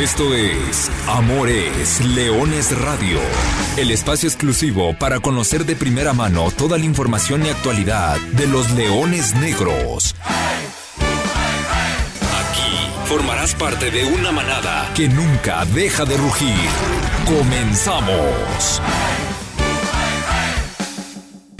Esto es Amores Leones Radio, el espacio exclusivo para conocer de primera mano toda la información y actualidad de los leones negros. Aquí formarás parte de una manada que nunca deja de rugir. Comenzamos.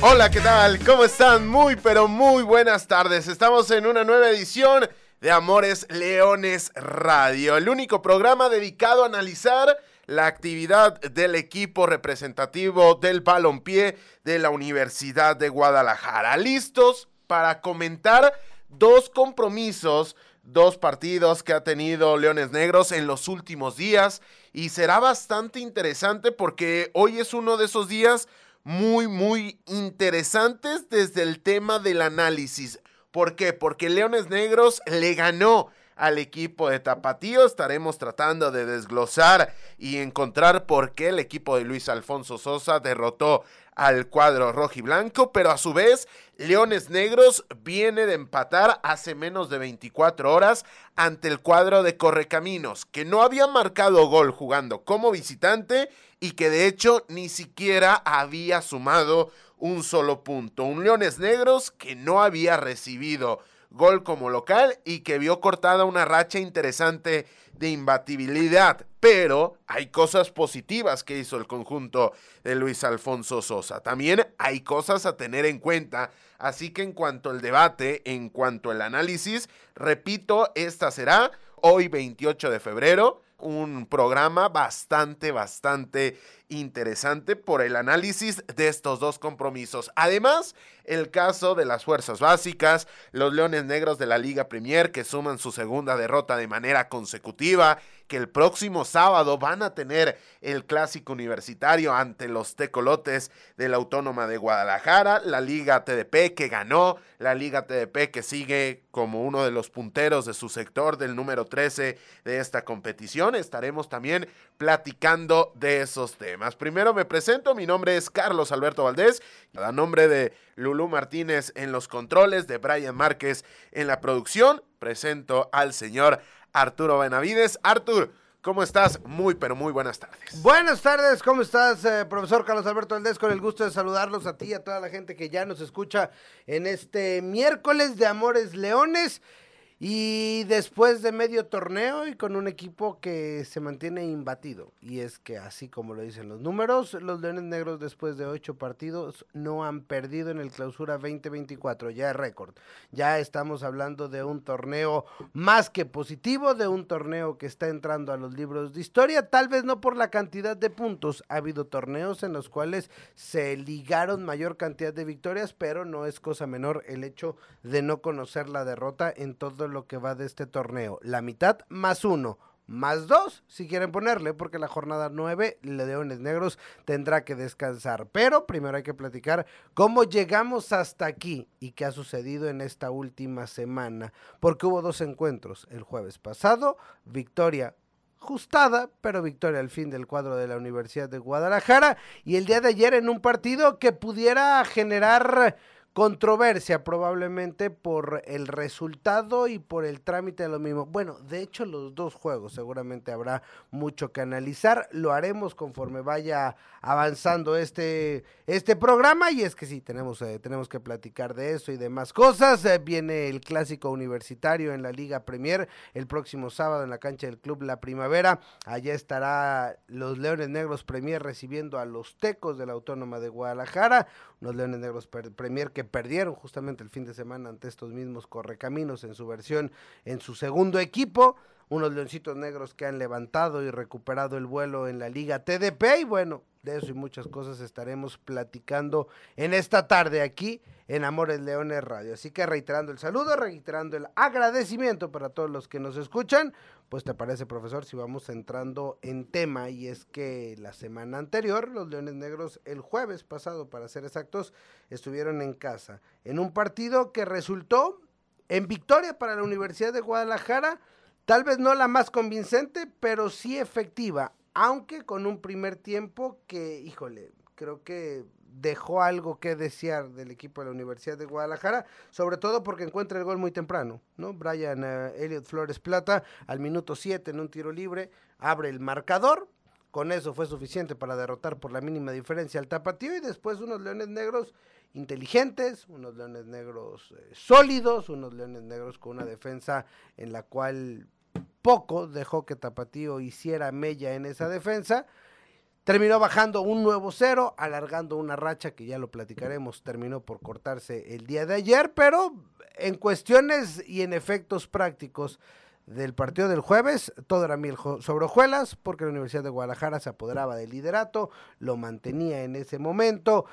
Hola, ¿qué tal? ¿Cómo están? Muy, pero muy buenas tardes. Estamos en una nueva edición de Amores Leones Radio, el único programa dedicado a analizar la actividad del equipo representativo del balompié de la Universidad de Guadalajara. ¿Listos para comentar dos compromisos, dos partidos que ha tenido Leones Negros en los últimos días? Y será bastante interesante porque hoy es uno de esos días muy, muy interesantes desde el tema del análisis. ¿Por qué? Porque Leones Negros le ganó al equipo de Tapatío. Estaremos tratando de desglosar y encontrar por qué el equipo de Luis Alfonso Sosa derrotó al cuadro rojo y blanco, pero a su vez Leones Negros viene de empatar hace menos de 24 horas ante el cuadro de Correcaminos, que no había marcado gol jugando como visitante y que de hecho ni siquiera había sumado un solo punto. Un Leones Negros que no había recibido gol como local y que vio cortada una racha interesante de imbatibilidad. Pero hay cosas positivas que hizo el conjunto de Luis Alfonso Sosa. También hay cosas a tener en cuenta. Así que en cuanto al debate, en cuanto al análisis, repito, esta será hoy 28 de febrero un programa bastante, bastante interesante por el análisis de estos dos compromisos. Además, el caso de las fuerzas básicas, los Leones Negros de la Liga Premier que suman su segunda derrota de manera consecutiva, que el próximo sábado van a tener el clásico universitario ante los tecolotes de la Autónoma de Guadalajara, la Liga TDP que ganó, la Liga TDP que sigue como uno de los punteros de su sector del número 13 de esta competición. Estaremos también platicando de esos temas. Primero me presento, mi nombre es Carlos Alberto Valdés, a nombre de Lulú Martínez en los controles, de Brian Márquez en la producción, presento al señor Arturo Benavides. Artur, ¿Cómo estás? Muy, pero muy buenas tardes. Buenas tardes, ¿cómo estás, eh, profesor Carlos Alberto Valdés? Con el gusto de saludarlos a ti y a toda la gente que ya nos escucha en este miércoles de Amores Leones. Y después de medio torneo y con un equipo que se mantiene imbatido. Y es que así como lo dicen los números, los Leones Negros después de ocho partidos no han perdido en el clausura 2024. Ya es récord. Ya estamos hablando de un torneo más que positivo, de un torneo que está entrando a los libros de historia. Tal vez no por la cantidad de puntos. Ha habido torneos en los cuales se ligaron mayor cantidad de victorias, pero no es cosa menor el hecho de no conocer la derrota en todo lo que va de este torneo. La mitad más uno. Más dos, si quieren ponerle, porque la jornada nueve, Leones Negros tendrá que descansar. Pero primero hay que platicar cómo llegamos hasta aquí y qué ha sucedido en esta última semana. Porque hubo dos encuentros. El jueves pasado, victoria ajustada, pero victoria al fin del cuadro de la Universidad de Guadalajara. Y el día de ayer en un partido que pudiera generar Controversia probablemente por el resultado y por el trámite de lo mismo. Bueno, de hecho los dos juegos seguramente habrá mucho que analizar. Lo haremos conforme vaya avanzando este, este programa y es que sí, tenemos, eh, tenemos que platicar de eso y demás cosas. Eh, viene el clásico universitario en la Liga Premier el próximo sábado en la cancha del Club La Primavera. Allá estará los Leones Negros Premier recibiendo a los Tecos de la Autónoma de Guadalajara. Unos Leones Negros Premier que perdieron justamente el fin de semana ante estos mismos correcaminos en su versión en su segundo equipo. Unos leoncitos negros que han levantado y recuperado el vuelo en la liga TDP. Y bueno, de eso y muchas cosas estaremos platicando en esta tarde aquí en Amores Leones Radio. Así que reiterando el saludo, reiterando el agradecimiento para todos los que nos escuchan, pues te parece, profesor, si vamos entrando en tema, y es que la semana anterior, los Leones Negros, el jueves pasado, para ser exactos, estuvieron en casa, en un partido que resultó en victoria para la Universidad de Guadalajara, tal vez no la más convincente, pero sí efectiva, aunque con un primer tiempo que, híjole, creo que dejó algo que desear del equipo de la Universidad de Guadalajara, sobre todo porque encuentra el gol muy temprano, ¿no? Brian uh, Elliot Flores Plata al minuto 7 en un tiro libre abre el marcador, con eso fue suficiente para derrotar por la mínima diferencia al Tapatío y después unos Leones Negros inteligentes, unos Leones Negros eh, sólidos, unos Leones Negros con una defensa en la cual poco dejó que Tapatío hiciera mella en esa defensa. Terminó bajando un nuevo cero, alargando una racha que ya lo platicaremos, terminó por cortarse el día de ayer, pero en cuestiones y en efectos prácticos del partido del jueves, todo era mil sobre hojuelas, porque la Universidad de Guadalajara se apoderaba del liderato, lo mantenía en ese momento,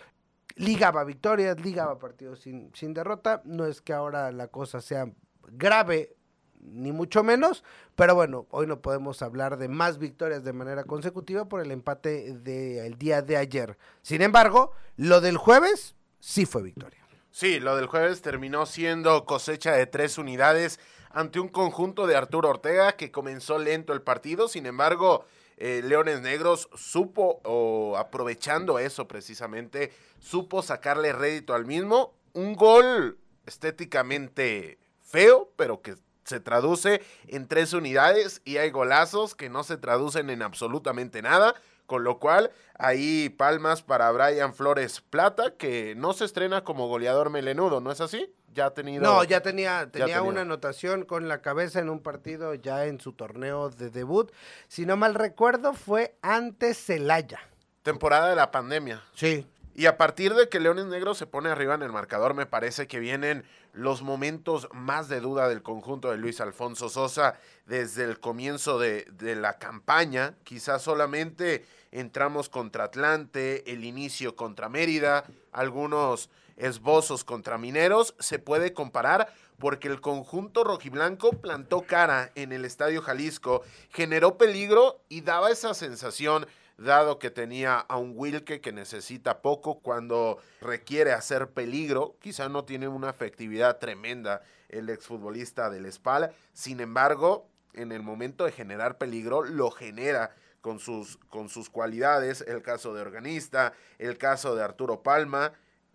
ligaba victorias, ligaba partidos sin, sin derrota. No es que ahora la cosa sea grave, ni mucho menos, pero bueno, hoy no podemos hablar de más victorias de manera consecutiva por el empate del día de ayer. Sin embargo, lo del jueves sí fue victoria. Sí, lo del jueves terminó siendo cosecha de tres unidades ante un conjunto de Arturo Ortega que comenzó lento el partido, sin embargo, eh, Leones Negros supo, o aprovechando eso precisamente, supo sacarle rédito al mismo. Un gol estéticamente feo, pero que se traduce en tres unidades y hay golazos que no se traducen en absolutamente nada. Con lo cual, ahí palmas para Brian Flores Plata, que no se estrena como goleador melenudo, ¿no es así? Ya ha tenido. No, ya tenía, tenía una anotación con la cabeza en un partido ya en su torneo de debut. Si no mal recuerdo, fue ante Celaya. Temporada de la pandemia. Sí. Y a partir de que Leones Negros se pone arriba en el marcador, me parece que vienen los momentos más de duda del conjunto de Luis Alfonso Sosa desde el comienzo de, la campaña. Quizás solamente entramos contra Atlante, el inicio contra Mérida, algunos esbozos contra Mineros. Se puede comparar porque el conjunto rojiblanco plantó cara en el Estadio Jalisco, generó peligro y daba esa sensación dado que tenía a un Wilke que necesita poco cuando requiere hacer peligro, quizá no tiene una efectividad tremenda el exfutbolista del SPAL, sin embargo, en el momento de generar peligro, lo genera con sus, con sus cualidades, el caso de organista, el caso de Arturo Palma,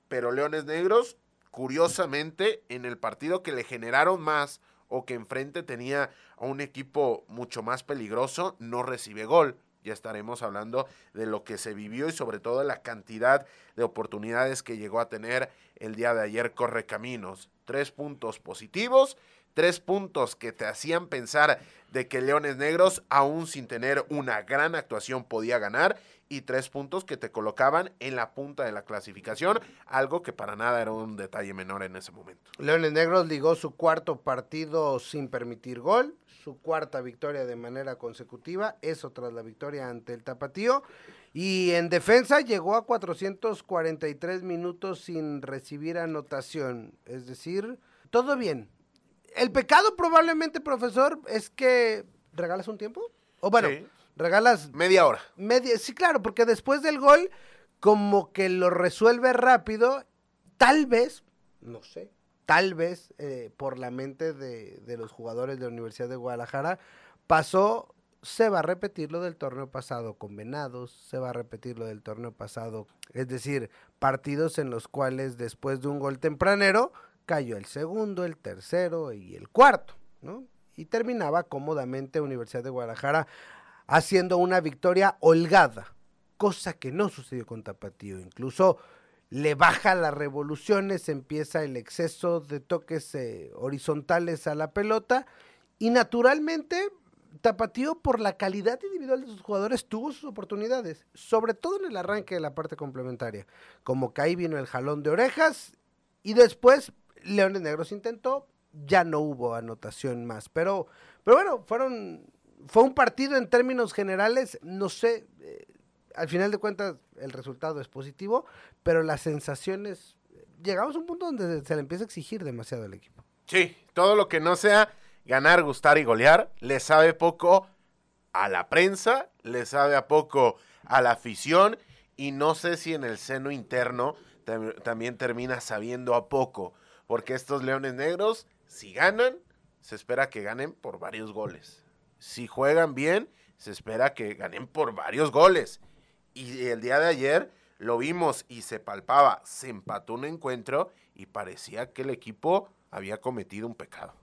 pero Leones Negros, curiosamente, en el partido que le generaron más o que enfrente tenía a un equipo mucho más peligroso, no recibe gol ya estaremos hablando de lo que se vivió y sobre todo de la cantidad de oportunidades que llegó a tener el día de ayer Correcaminos. Tres puntos positivos, tres puntos que te hacían pensar de que Leones Negros, aún sin tener una gran actuación, podía ganar y tres puntos que te colocaban en la punta de la clasificación, algo que para nada era un detalle menor en ese momento. Leones Negros ligó su cuarto partido sin permitir gol, su cuarta victoria de manera consecutiva, eso tras la victoria ante el Tapatío, y en defensa llegó a 443 minutos sin recibir anotación, es decir, todo bien. El pecado probablemente, profesor, es que regalas un tiempo. O bueno, regalas... Media hora. Media, sí, claro, porque después del gol, como que lo resuelve rápido, tal vez, no sé, tal vez eh, por la mente de, de, los jugadores de la Universidad de Guadalajara, pasó, se va a repetir lo del torneo pasado con Venados, se va a repetir lo del torneo pasado, es decir, partidos en los cuales después de un gol tempranero cayó el segundo, el tercero y el cuarto, ¿no? Y terminaba cómodamente Universidad de Guadalajara haciendo una victoria holgada, cosa que no sucedió con Tapatío. Incluso le baja las revoluciones, empieza el exceso de toques eh, horizontales a la pelota y naturalmente Tapatío por la calidad individual de sus jugadores tuvo sus oportunidades, sobre todo en el arranque de la parte complementaria, como que ahí vino el jalón de orejas y después Leones Negros intentó, ya no hubo anotación más, pero, pero bueno, fueron fue un partido en términos generales, no sé, eh, al final de cuentas el resultado es positivo, pero las sensaciones, llegamos a un punto donde se le empieza a exigir demasiado al equipo. Sí, todo lo que no sea ganar, gustar y golear, le sabe poco a la prensa, le sabe a poco a la afición y no sé si en el seno interno también termina sabiendo a poco, porque estos Leones Negros, si ganan, se espera que ganen por varios goles si juegan bien, se espera que ganen por varios goles. Y el día de ayer lo vimos y se palpaba, se empató un encuentro y parecía que el equipo había cometido un pecado.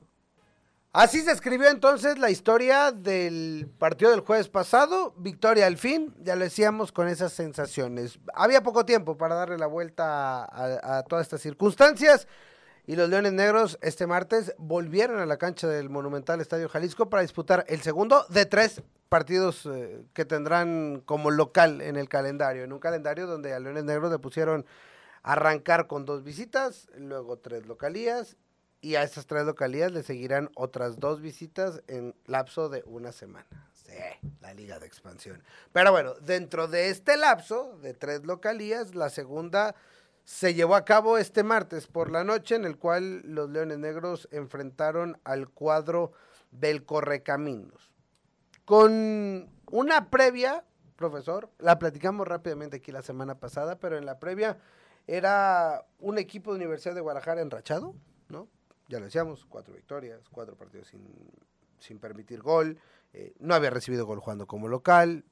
Así se escribió entonces la historia del partido del jueves pasado, victoria al fin, ya lo decíamos con esas sensaciones. Había poco tiempo para darle la vuelta a, a todas estas circunstancias y los Leones Negros este martes volvieron a la cancha del Monumental Estadio Jalisco para disputar el segundo de tres partidos eh, que tendrán como local en el calendario, en un calendario donde a Leones Negros le pusieron arrancar con dos visitas, luego tres localías y a esas tres localías le seguirán otras dos visitas en lapso de una semana. Sí, la liga de expansión. Pero bueno, dentro de este lapso de tres localías, la segunda se llevó a cabo este martes por la noche, en el cual los Leones Negros enfrentaron al cuadro del Correcaminos. Con una previa, profesor, la platicamos rápidamente aquí la semana pasada, pero en la previa era un equipo de Universidad de Guadalajara enrachado, ¿no? Ya lo decíamos, cuatro victorias, cuatro partidos sin, sin permitir gol, eh, no había recibido gol jugando como local,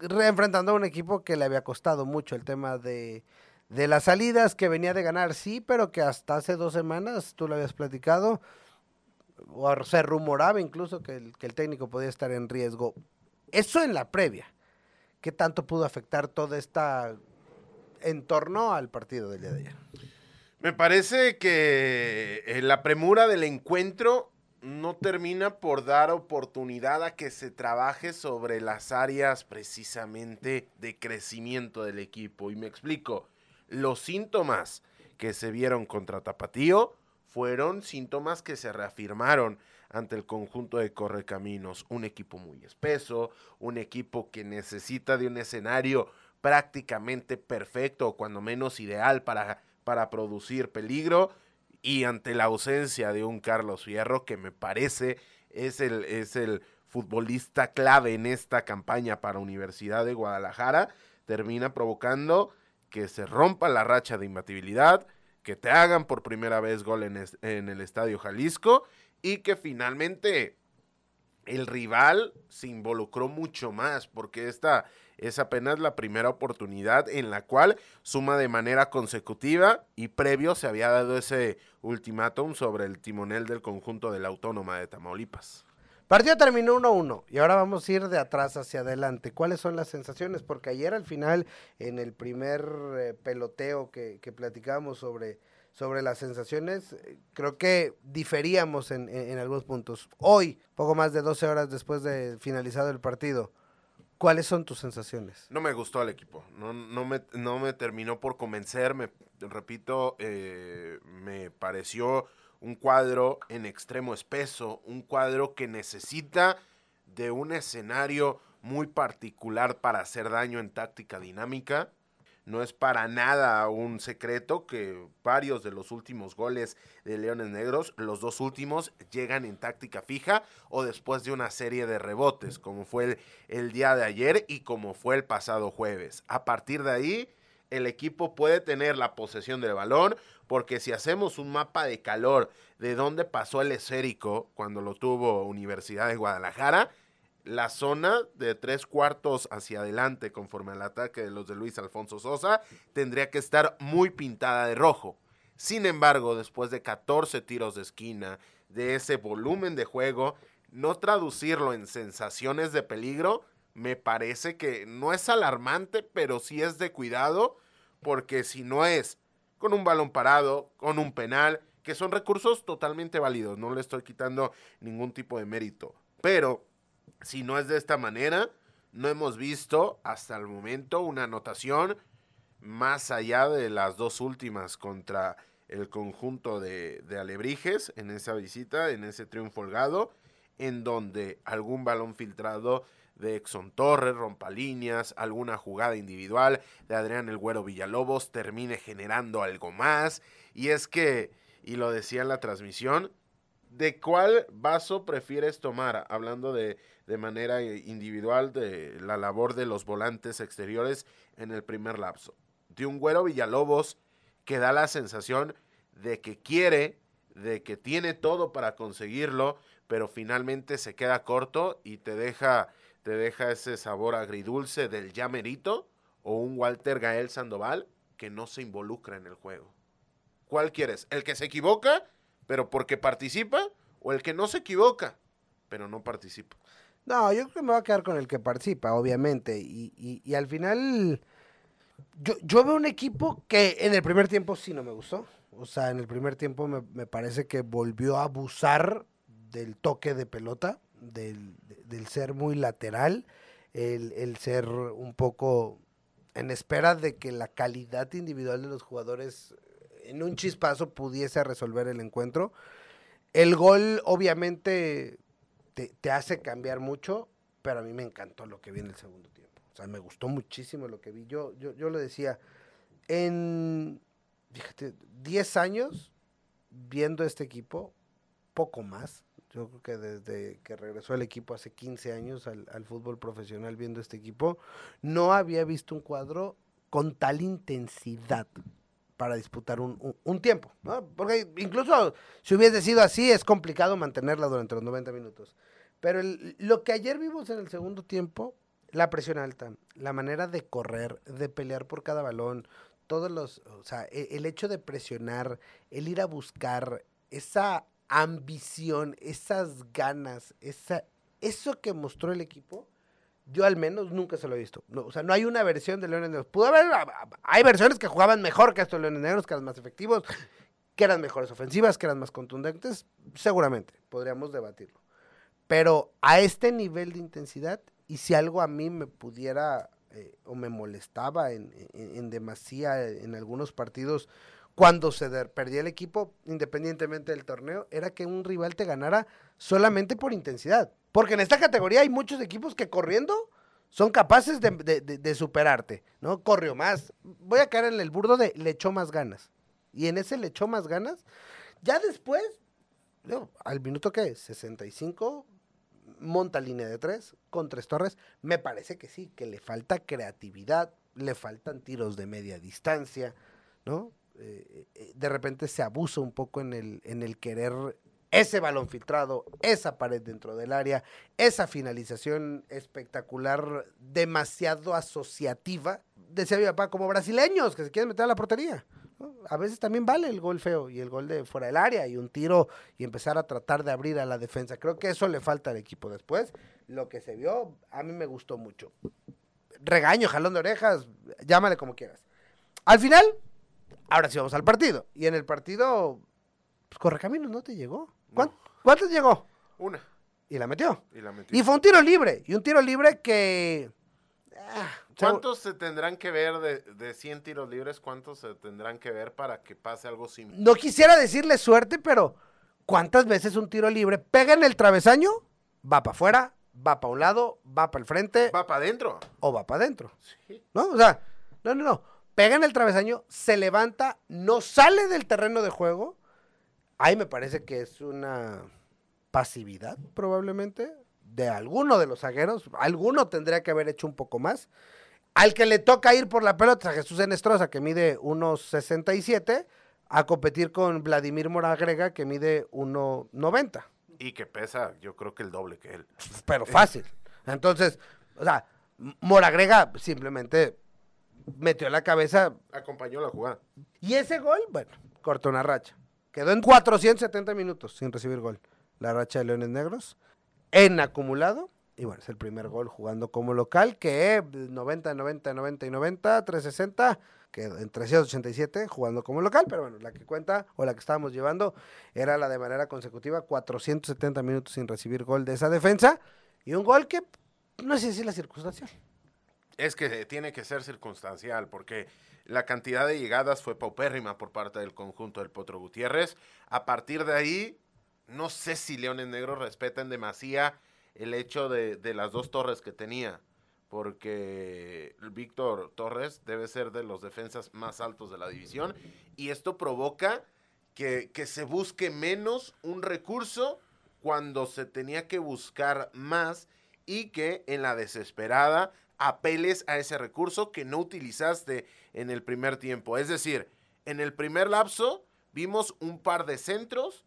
enfrentando a un equipo que le había costado mucho el tema de de las salidas que venía de ganar, sí, pero que hasta hace dos semanas, tú lo habías platicado, o se rumoraba incluso que el, que el técnico podía estar en riesgo. Eso en la previa. ¿Qué tanto pudo afectar todo esta entorno al partido del día de ayer? Me parece que eh, la premura del encuentro no termina por dar oportunidad a que se trabaje sobre las áreas precisamente de crecimiento del equipo. Y me explico los síntomas que se vieron contra Tapatío fueron síntomas que se reafirmaron ante el conjunto de Correcaminos. Un equipo muy espeso, un equipo que necesita de un escenario prácticamente perfecto, o cuando menos ideal para, para producir peligro, y ante la ausencia de un Carlos Fierro, que me parece es el, es el futbolista clave en esta campaña para Universidad de Guadalajara, termina provocando que se rompa la racha de imbatibilidad, que te hagan por primera vez gol en, en el Estadio Jalisco y que finalmente el rival se involucró mucho más, porque esta es apenas la primera oportunidad en la cual suma de manera consecutiva y previo se había dado ese ultimátum sobre el timonel del conjunto de la Autónoma de Tamaulipas. Partido terminó 1-1 y ahora vamos a ir de atrás hacia adelante. ¿Cuáles son las sensaciones? Porque ayer al final, en el primer eh, peloteo que, que platicábamos sobre, sobre las sensaciones, eh, creo que diferíamos en, en, algunos puntos. Hoy, poco más de 12 horas después de finalizado el partido, ¿cuáles son tus sensaciones? No me gustó el equipo, no, no, me, no me terminó por convencer, me, repito, eh, me pareció un cuadro en extremo espeso, un cuadro que necesita de un escenario muy particular para hacer daño en táctica dinámica. No es para nada un secreto que varios de los últimos goles de Leones Negros, los dos últimos, llegan en táctica fija o después de una serie de rebotes, como fue el, día de ayer y como fue el pasado jueves. A partir de ahí, el equipo puede tener la posesión del balón, porque si hacemos un mapa de calor de dónde pasó el esférico cuando lo tuvo Universidad de Guadalajara, la zona de tres cuartos hacia adelante conforme al ataque de los de Luis Alfonso Sosa tendría que estar muy pintada de rojo. Sin embargo, después de 14 tiros de esquina, de ese volumen de juego, no traducirlo en sensaciones de peligro me parece que no es alarmante, pero sí es de cuidado, porque si no es con un balón parado, con un penal, que son recursos totalmente válidos, no le estoy quitando ningún tipo de mérito, pero si no es de esta manera, no hemos visto hasta el momento una anotación más allá de las dos últimas contra el conjunto de, de Alebrijes en esa visita, en ese triunfo holgado, en donde algún balón filtrado de Exxon Torres, rompalíneas, alguna jugada individual de Adrián El Güero Villalobos termine generando algo más. Y es que, y lo decía en la transmisión, ¿de cuál vaso prefieres tomar? Hablando de, de manera individual de la labor de los volantes exteriores en el primer lapso. De un Güero Villalobos que da la sensación de que quiere, de que tiene todo para conseguirlo, pero finalmente se queda corto y te deja te deja ese sabor agridulce del ya merito o un Walter Gael Sandoval que no se involucra en el juego? ¿Cuál quieres? ¿El que se equivoca, pero porque participa? ¿O el que no se equivoca, pero no participa? No, yo creo que me voy a quedar con el que participa, obviamente. Y, y- y al final, yo, yo veo un equipo que en el primer tiempo sí no me gustó. O sea, en el primer tiempo me, me parece que volvió a abusar del toque de pelota, del, de- del ser muy lateral, el, el ser un poco en espera de que la calidad individual de los jugadores en un chispazo pudiese resolver el encuentro. El gol, obviamente, te, te hace cambiar mucho, pero a mí me encantó lo que vi en el segundo tiempo. O sea, me gustó muchísimo lo que vi. Yo, yo, yo lo decía, en, fíjate, 10 años viendo este equipo, poco más. Yo creo que desde que regresó el equipo hace 15 años al, al fútbol profesional viendo este equipo, no había visto un cuadro con tal intensidad para disputar un, un- tiempo, ¿no? Porque incluso si hubiese sido así, es complicado mantenerla durante los 90 minutos. Pero lo que ayer vimos en el segundo tiempo, la presión alta, la manera de correr, de pelear por cada balón, todos los, o sea, e- el, hecho de presionar, el ir a buscar esa ambición, esas ganas, esa, eso que mostró el equipo, yo al menos nunca se lo he visto. No, o sea, no hay una versión de Leones Negros. Pudo haber, a- a- hay versiones que jugaban mejor que estos Leones Negros, que eran más efectivos, que eran mejores ofensivas, que eran más contundentes, seguramente, podríamos debatirlo. Pero a este nivel de intensidad, y si algo a mí me pudiera eh, o me molestaba en, en- en demasía en algunos partidos cuando se perdía el equipo, independientemente del torneo, era que un rival te ganara solamente por intensidad. Porque en esta categoría hay muchos equipos que corriendo son capaces de, superarte, ¿no? Corrió más. Voy a caer en el burdo de le echó más ganas. Y en ese le echó más ganas, ya después, al minuto que 65, monta línea de tres con tres torres. Me parece que sí, que le falta creatividad, le faltan tiros de media distancia, ¿no? Eh, eh, de repente se abusa un poco en el, en el querer ese balón filtrado, esa pared dentro del área, esa finalización espectacular, demasiado asociativa. Decía mi papá, como brasileños que se quieren meter a la portería. A veces también vale el gol feo y el gol de fuera del área y un tiro y empezar a tratar de abrir a la defensa. Creo que eso le falta al equipo después. Lo que se vio, a mí me gustó mucho. Regaño, jalón de orejas, llámale como quieras. Al final, ahora sí vamos al partido. Y en el partido, pues Correcaminos no te llegó. ¿Cuán- ¿Cuántos llegó? Una. Y la metió. Y la metió. Y fue un tiro libre. Y un tiro libre que. ah, ¿Cuántos se tendrán que ver de, de 100 tiros libres? ¿Cuántos se tendrán que ver para que pase algo similar? No quisiera decirle suerte, pero ¿cuántas veces un tiro libre pega en el travesaño? Va para afuera, va para un lado, va para el frente Va para adentro. o va para adentro. Sí. ¿No? O sea, no, no, no. Pega en el travesaño, se levanta, no sale del terreno de juego. Ahí me parece que es una pasividad, probablemente, de alguno de los zagueros. Alguno tendría que haber hecho un poco más. Al que le toca ir por la pelota, a Jesús Enestrosa, que mide 1.67, a competir con Vladimir Moragrega, que mide 1.90 Y que pesa, yo creo que el doble que él. pero fácil. Entonces, o sea, Moragrega simplemente metió la cabeza Acompañó la jugada. y ese gol, bueno, cortó una racha. Quedó en 470 minutos sin recibir gol. La racha de Leones Negros en acumulado. Y bueno, es el primer gol jugando como local que eh, 90, 90, 90 y 90, 360, quedó en 387 jugando como local, pero bueno, la que cuenta o la que estábamos llevando era la de manera consecutiva, 470 minutos sin recibir gol de esa defensa y un gol que no sé si es la circunstancial. Es que tiene que ser circunstancial, porque la cantidad de llegadas fue paupérrima por parte del conjunto del Potro Gutiérrez. A partir de ahí, no sé si Leones Negros respeta en demasía el hecho de, de las dos torres que tenía, porque Víctor Torres debe ser de los defensas más altos de la división, y esto provoca que, que se busque menos un recurso cuando se tenía que buscar más y que en la desesperada apeles a ese recurso que no utilizaste en el primer tiempo. Es decir, en el primer lapso vimos un par de centros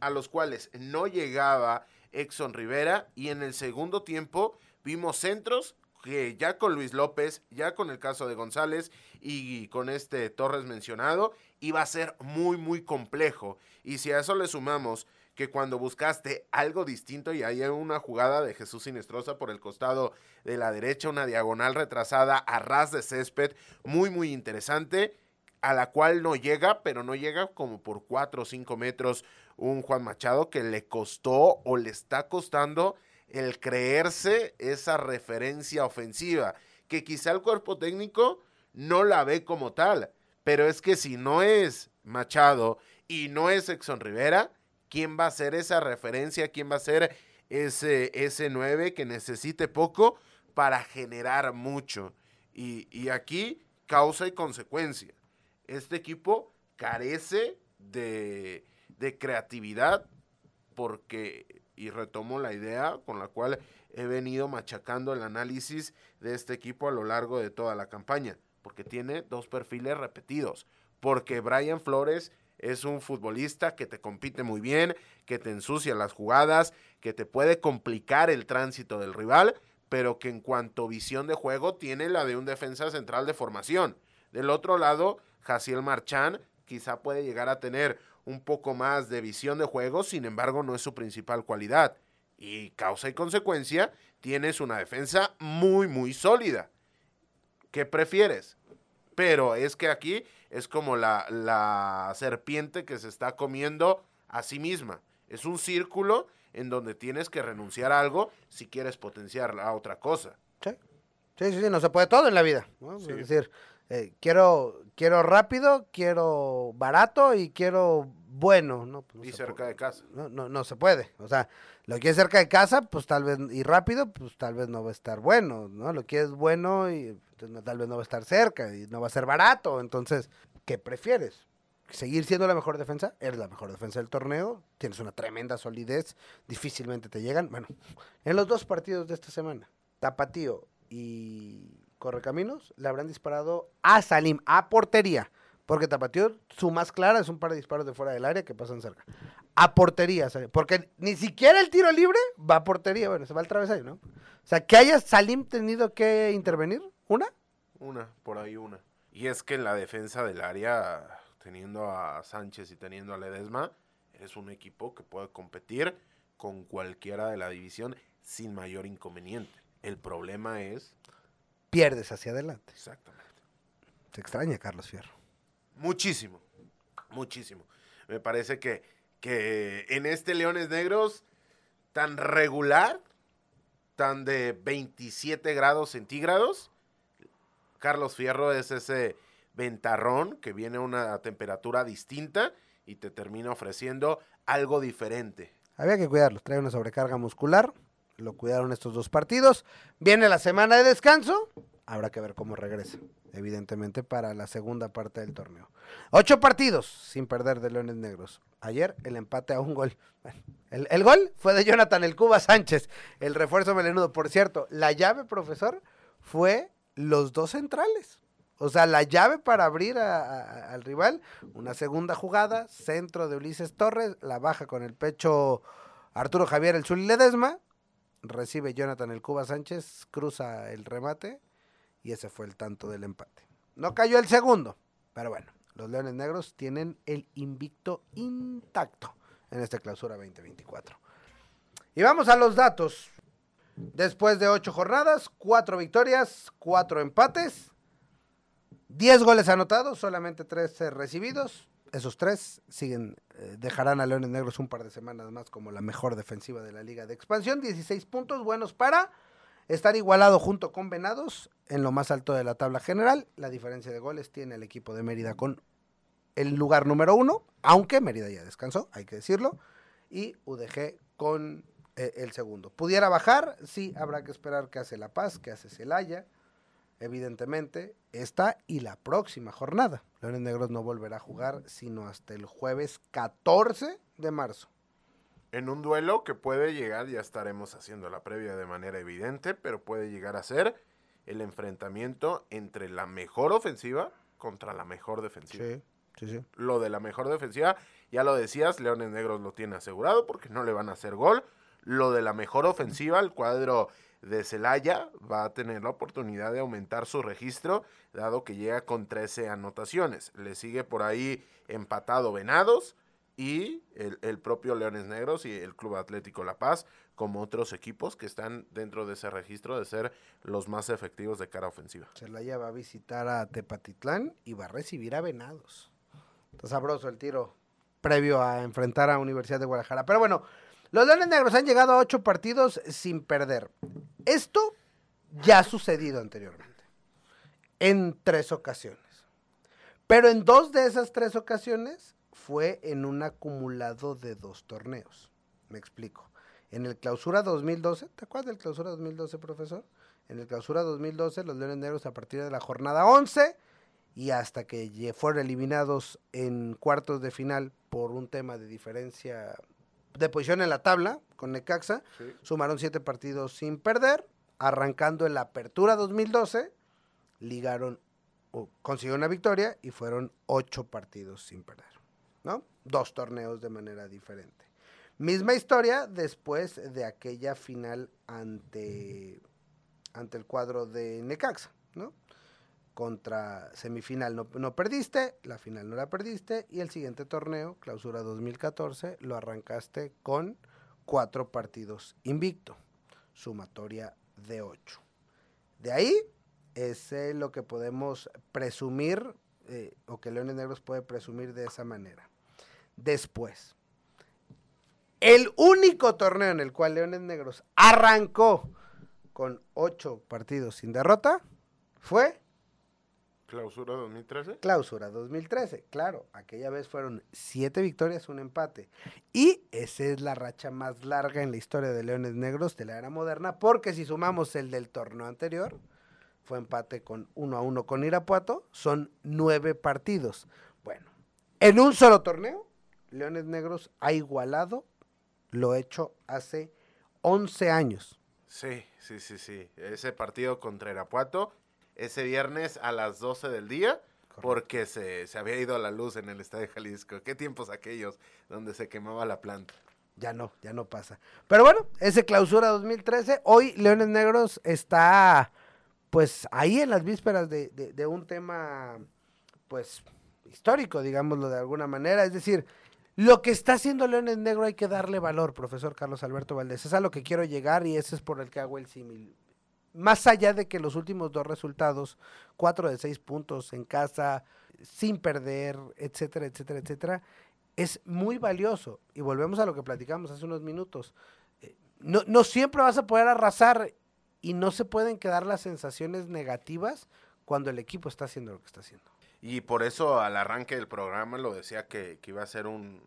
a los cuales no llegaba Exxon Rivera y en el segundo tiempo vimos centros que ya con Luis López, ya con el caso de González y con este Torres mencionado, iba a ser muy, muy complejo. Y si a eso le sumamos que cuando buscaste algo distinto y hay una jugada de Jesús Sinestrosa por el costado de la derecha, una diagonal retrasada a ras de césped, muy, muy interesante, a la cual no llega, pero no llega como por 4 o 5 metros un Juan Machado que le costó o le está costando el creerse esa referencia ofensiva, que quizá el cuerpo técnico no la ve como tal, pero es que si no es Machado y no es Exxon Rivera, ¿quién va a ser esa referencia? ¿Quién va a ser ese, ese 9 que necesite poco para generar mucho? Y, y aquí causa y consecuencia. Este equipo carece de, de creatividad porque, y retomo la idea con la cual he venido machacando el análisis de este equipo a lo largo de toda la campaña, porque tiene dos perfiles repetidos, porque Brian Flores es un futbolista que te compite muy bien, que te ensucia las jugadas, que te puede complicar el tránsito del rival, pero que en cuanto visión de juego tiene la de un defensa central de formación. Del otro lado, Jaciel Marchán quizá puede llegar a tener un poco más de visión de juego, sin embargo no es su principal cualidad. Y causa y consecuencia, tienes una defensa muy, muy sólida. ¿Qué prefieres? Pero es que aquí es como la, la serpiente que se está comiendo a sí misma. Es un círculo en donde tienes que renunciar a algo si quieres potenciar a otra cosa. Sí. Sí, sí, no se puede todo en la vida. Es decir, eh, quiero, quiero rápido, quiero barato y quiero bueno. No, pues y cerca de casa. No, no, no se puede. O sea, lo quieres cerca de casa, pues tal vez, y rápido, pues tal vez no va a estar bueno, ¿no? Lo quieres bueno y pues, tal vez no va a estar cerca y no va a ser barato. Entonces, ¿qué prefieres? seguir siendo la mejor defensa, eres la mejor defensa del torneo, tienes una tremenda solidez, difícilmente te llegan. Bueno, en los dos partidos de esta semana, Tapatío y Correcaminos le habrán disparado a Salim, a portería. Porque Tapatío, su más clara es un par de disparos de fuera del área que pasan cerca. A portería, porque ni siquiera el tiro libre va a portería, bueno, se va al travesaño, ¿no? O sea, que haya Salim tenido que intervenir, ¿una? Una, por ahí una. Y es que en la defensa del área, teniendo a Sánchez y teniendo a Ledesma, es un equipo que puede competir con cualquiera de la división sin mayor inconveniente. El problema es... Pierdes hacia adelante. Exactamente. Se extraña Carlos Fierro. Muchísimo, muchísimo. Me parece que, que en este Leones Negros tan regular, tan de 27 grados centígrados, Carlos Fierro es ese ventarrón que viene a una temperatura distinta y te termina ofreciendo algo diferente. Había que cuidarlo, trae una sobrecarga muscular, lo cuidaron estos dos partidos. Viene la semana de descanso, habrá que ver cómo regresa, evidentemente, para la segunda parte del torneo. Ocho partidos sin perder de Leones Negros. Ayer el empate a un gol. el, el, gol fue de Jonathan El Cuba Sánchez, el refuerzo melenudo. Por cierto, la llave, profesor, fue los dos centrales. O sea, la llave para abrir al rival, una segunda jugada, centro de Ulises Torres, la baja con el pecho Arturo Javier el Zuli Ledesma, recibe Jonathan el Cuba Sánchez, cruza el remate y ese fue el tanto del empate. No cayó el segundo, pero bueno, los Leones Negros tienen el invicto intacto en esta clausura 2024. Y vamos a los datos. Después de ocho jornadas, cuatro victorias, cuatro empates, diez goles anotados, solamente tres recibidos. Esos tres siguen, eh, dejarán a Leones Negros un par de semanas más como la mejor defensiva de la Liga de Expansión. 16 puntos buenos para estar igualado junto con Venados en lo más alto de la tabla general. La diferencia de goles tiene el equipo de Mérida con el lugar número uno, aunque Mérida ya descansó, hay que decirlo, y UDG con eh, el segundo. ¿Pudiera bajar? Sí, habrá que esperar qué hace La Paz, qué hace Celaya, evidentemente, esta y la próxima jornada. Leones Negros no volverá a jugar sino hasta el jueves 14 de marzo. En un duelo que puede llegar, ya estaremos haciendo la previa de manera evidente, pero puede llegar a ser el enfrentamiento entre la mejor ofensiva contra la mejor defensiva. Sí, sí, sí. Lo de la mejor defensiva, ya lo decías, Leones Negros lo tiene asegurado porque no le van a hacer gol. Lo de la mejor ofensiva, el cuadro de Celaya va a tener la oportunidad de aumentar su registro, dado que llega con 13 anotaciones. Le sigue por ahí empatado Venados y el, propio Leones Negros y el Club Atlético La Paz, como otros equipos que están dentro de ese registro de ser los más efectivos de cara ofensiva. Celaya va a visitar a Tepatitlán y va a recibir a Venados. Está sabroso el tiro previo a enfrentar a Universidad de Guadalajara. Pero bueno, los Leones Negros han llegado a ocho partidos sin perder. Esto ya ha sucedido anteriormente, en tres ocasiones. Pero en dos de esas tres ocasiones fue en un acumulado de dos torneos. Me explico. En el clausura 2012, ¿te acuerdas del clausura 2012, profesor? En el clausura 2012, los Leones Negros a partir de la jornada 11 y hasta que fueron eliminados en cuartos de final por un tema de diferencia de posición en la tabla con Necaxa, sumaron siete partidos sin perder, arrancando en la apertura 2012, ligaron, consiguieron una victoria y fueron ocho partidos sin perder, ¿no? Dos torneos de manera diferente. Misma historia después de aquella final ante, ante el cuadro de Necaxa, ¿no? contra semifinal no, no, perdiste, la final no la perdiste y el siguiente torneo, clausura 2014, lo arrancaste con cuatro partidos invicto, sumatoria de ocho. De ahí es eh, lo que podemos presumir eh, o que Leones Negros puede presumir de esa manera. Después, el único torneo en el cual Leones Negros arrancó con ocho partidos sin derrota fue ¿Clausura 2013? Clausura 2013, claro. Aquella vez fueron siete victorias, un empate. Y esa es la racha más larga en la historia de Leones Negros de la era moderna, porque si sumamos el del torneo anterior, fue empate con uno a uno con Irapuato, son nueve partidos. Bueno, en un solo torneo, Leones Negros ha igualado lo hecho hace 11 años. Sí, sí, sí, sí. Ese partido contra Irapuato ese viernes a las 12 del día porque se, se, había ido la luz en el Estadio Jalisco. ¿Qué tiempos aquellos donde se quemaba la planta? Ya no, ya no pasa. Pero bueno, ese clausura 2013. Hoy Leones Negros está pues ahí en las vísperas de, de un tema pues histórico, digámoslo de alguna manera. Es decir, lo que está haciendo Leones Negro hay que darle valor, profesor Carlos Alberto Valdés. Es a lo que quiero llegar y ese es por el que hago el símil más allá de que los últimos dos resultados, cuatro de seis puntos en casa, sin perder, etcétera, etcétera, etcétera, es muy valioso. Y volvemos a lo que platicamos hace unos minutos. Eh, no, no siempre vas a poder arrasar y no se pueden quedar las sensaciones negativas cuando el equipo está haciendo lo que está haciendo. Y por eso al arranque del programa lo decía que, iba a ser un,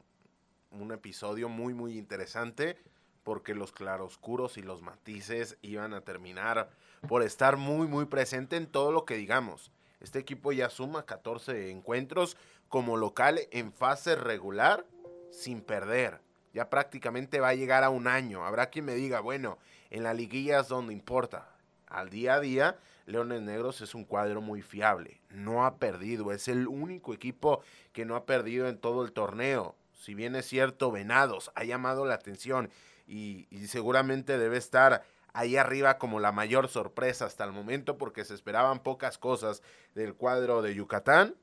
un episodio muy, muy interesante porque los claroscuros y los matices iban a terminar por estar muy, muy presente en todo lo que digamos. Este equipo ya suma 14 encuentros como local en fase regular sin perder. Ya prácticamente va a llegar a un año. Habrá quien me diga, bueno, en la liguilla es donde importa. Al día a día, Leones Negros es un cuadro muy fiable. No ha perdido. Es el único equipo que no ha perdido en todo el torneo. Si bien es cierto, Venados ha llamado la atención y, seguramente debe estar ahí arriba como la mayor sorpresa hasta el momento porque se esperaban pocas cosas del cuadro de Yucatán.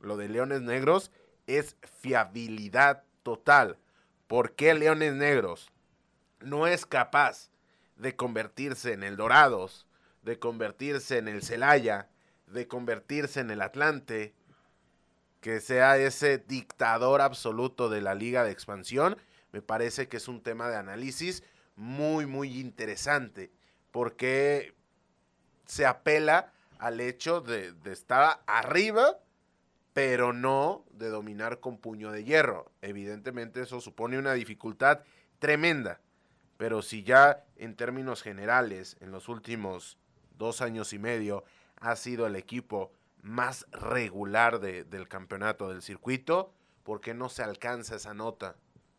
Lo de Leones Negros es fiabilidad total. ¿Por qué Leones Negros no es capaz de convertirse en el Dorados, de convertirse en el Celaya, de convertirse en el Atlante, que sea ese dictador absoluto de la liga de expansión? me parece que es un tema de análisis muy, muy interesante, porque se apela al hecho de, estar arriba, pero no de dominar con puño de hierro. Evidentemente eso supone una dificultad tremenda, pero si ya en términos generales, en los últimos dos años y medio, ha sido el equipo más regular del campeonato del circuito, ¿por qué no se alcanza esa nota?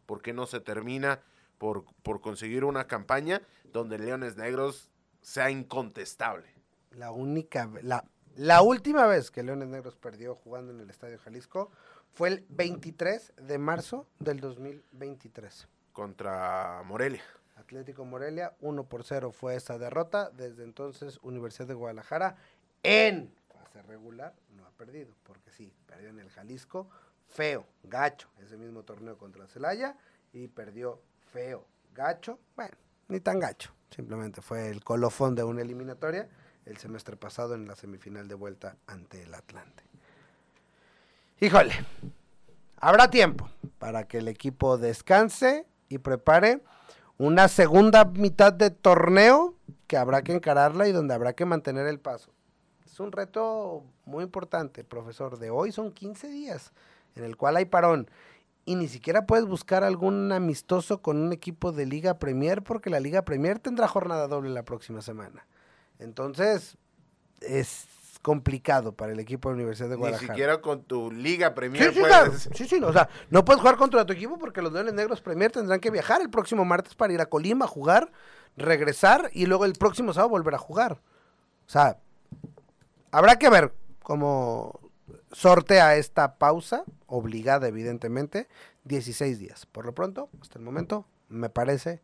¿Por qué no se termina por, por conseguir una campaña donde Leones Negros sea incontestable? La única, la, la última vez que Leones Negros perdió jugando en el Estadio Jalisco fue el 23 de marzo del 2023. Contra Morelia. Atlético Morelia, 1 por 0 fue esa derrota. Desde entonces, Universidad de Guadalajara en fase regular no ha perdido, porque sí, perdió en el Jalisco, feo, gacho, ese mismo torneo contra Celaya, y perdió feo, gacho, bueno, ni tan gacho, simplemente fue el colofón de una eliminatoria el semestre pasado en la semifinal de vuelta ante el Atlante. Híjole, habrá tiempo para que el equipo descanse y prepare una segunda mitad de torneo que habrá que encararla y donde habrá que mantener el paso. Es un reto muy importante, profesor. De hoy son 15 días en el cual hay parón y ni siquiera puedes buscar algún amistoso con un equipo de Liga Premier porque la Liga Premier tendrá jornada doble la próxima semana. Entonces, es complicado para el equipo de la Universidad de Guadalajara. Ni siquiera con tu Liga Premier Sí, sí, puedes- claro. Sí, sí, no, o sea, no puedes jugar contra tu equipo porque los Leones Negros Premier tendrán que viajar el próximo martes para ir a Colima a jugar, regresar y luego el próximo sábado volver a jugar. O sea, habrá que ver cómo sortea esta pausa, obligada evidentemente, 16 días. Por lo pronto, hasta el momento, me parece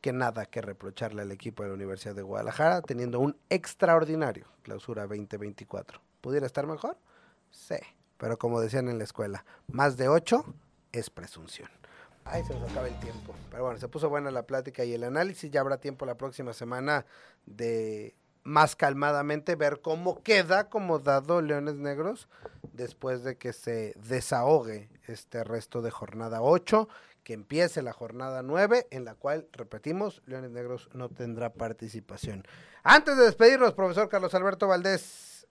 que nada que reprocharle al equipo de la Universidad de Guadalajara, teniendo un extraordinario clausura 2024. ¿Pudiera estar mejor? Sí, pero como decían en la escuela, más de 8 es presunción. Ay, se nos acaba el tiempo. Pero bueno, se puso buena la plática y el análisis. Ya habrá tiempo la próxima semana de más calmadamente ver cómo queda acomodado Leones Negros después de que se desahogue este resto de jornada 8, que empiece la jornada 9, en la cual, repetimos, Leones Negros no tendrá participación. Antes de despedirnos, profesor Carlos Alberto Valdés,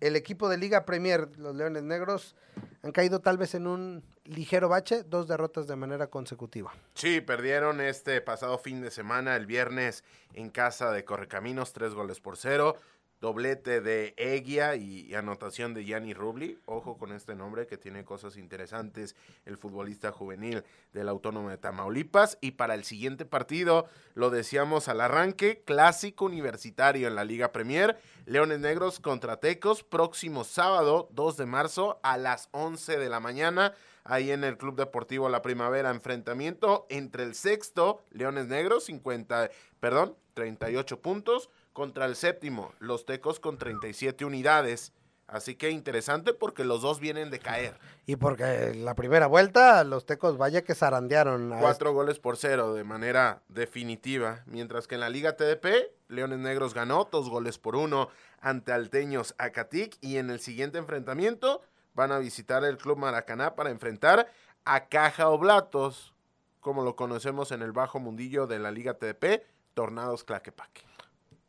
el equipo de Liga Premier, los Leones Negros, han caído tal vez en un ligero bache, dos derrotas de manera consecutiva. Sí, perdieron este pasado fin de semana, el viernes, en casa de Correcaminos, tres goles por cero. Doblete de Eguia y, anotación de Gianni Rubli. Ojo con este nombre que tiene cosas interesantes, el futbolista juvenil del Autónomo de Tamaulipas. Y para el siguiente partido, lo decíamos al arranque, clásico universitario en la Liga Premier. Leones Negros contra Tecos, próximo sábado, 2 de marzo, a las 11 de la mañana ahí en el Club Deportivo La Primavera, enfrentamiento entre el sexto, Leones Negros, 50, perdón, 38 puntos, contra el séptimo, los Tecos con 37 unidades. Así que interesante porque los dos vienen de caer. Y porque la primera vuelta, los tecos, vaya que zarandearon. a Cuatro goles por cero de manera definitiva. Mientras que en la Liga TDP, Leones Negros ganó dos goles por uno ante Alteños Acatic. Y en el siguiente enfrentamiento van a visitar el Club Maracaná para enfrentar a Caja Oblatos, como lo conocemos en el bajo mundillo de la Liga TDP, Tornados Claquepaque,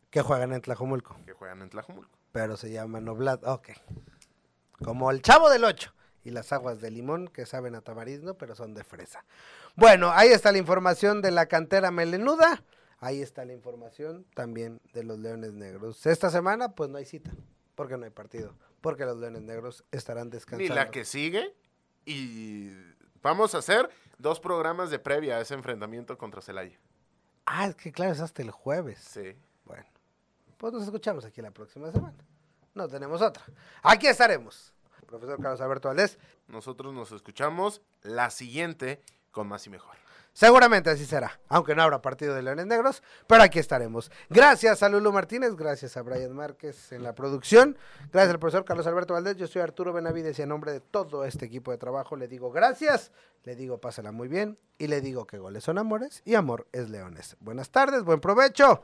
que juegan en Tlajomulco, que juegan en Tlajumulco. pero se llaman Oblad. Ok. Como el chavo del 8 y las aguas de limón que saben a tamarindo, pero son de fresa. Bueno, ahí está la información de la cantera melenuda. Ahí está la información también de los Leones Negros. Esta semana, pues no hay cita, porque no hay partido, porque los Leones Negros estarán Ni descansando. la que sigue. Y vamos a hacer dos programas de previa a ese enfrentamiento contra Celaya. Ah, es que claro, es hasta el jueves. Sí. Bueno, pues nos escuchamos aquí la próxima semana. No tenemos otra. Aquí estaremos. Profesor Carlos Alberto Valdés. Nosotros nos escuchamos la siguiente con más y mejor. Seguramente así será, aunque no habrá partido de Leones Negros, pero aquí estaremos. Gracias a Lulu Martínez, gracias a Brian Márquez en la producción, gracias al profesor Carlos Alberto Valdés, yo soy Arturo Benavides y en nombre de todo este equipo de trabajo le digo gracias, le digo pásala muy bien y le digo que goles son amores y amor es leones. Buenas tardes, buen provecho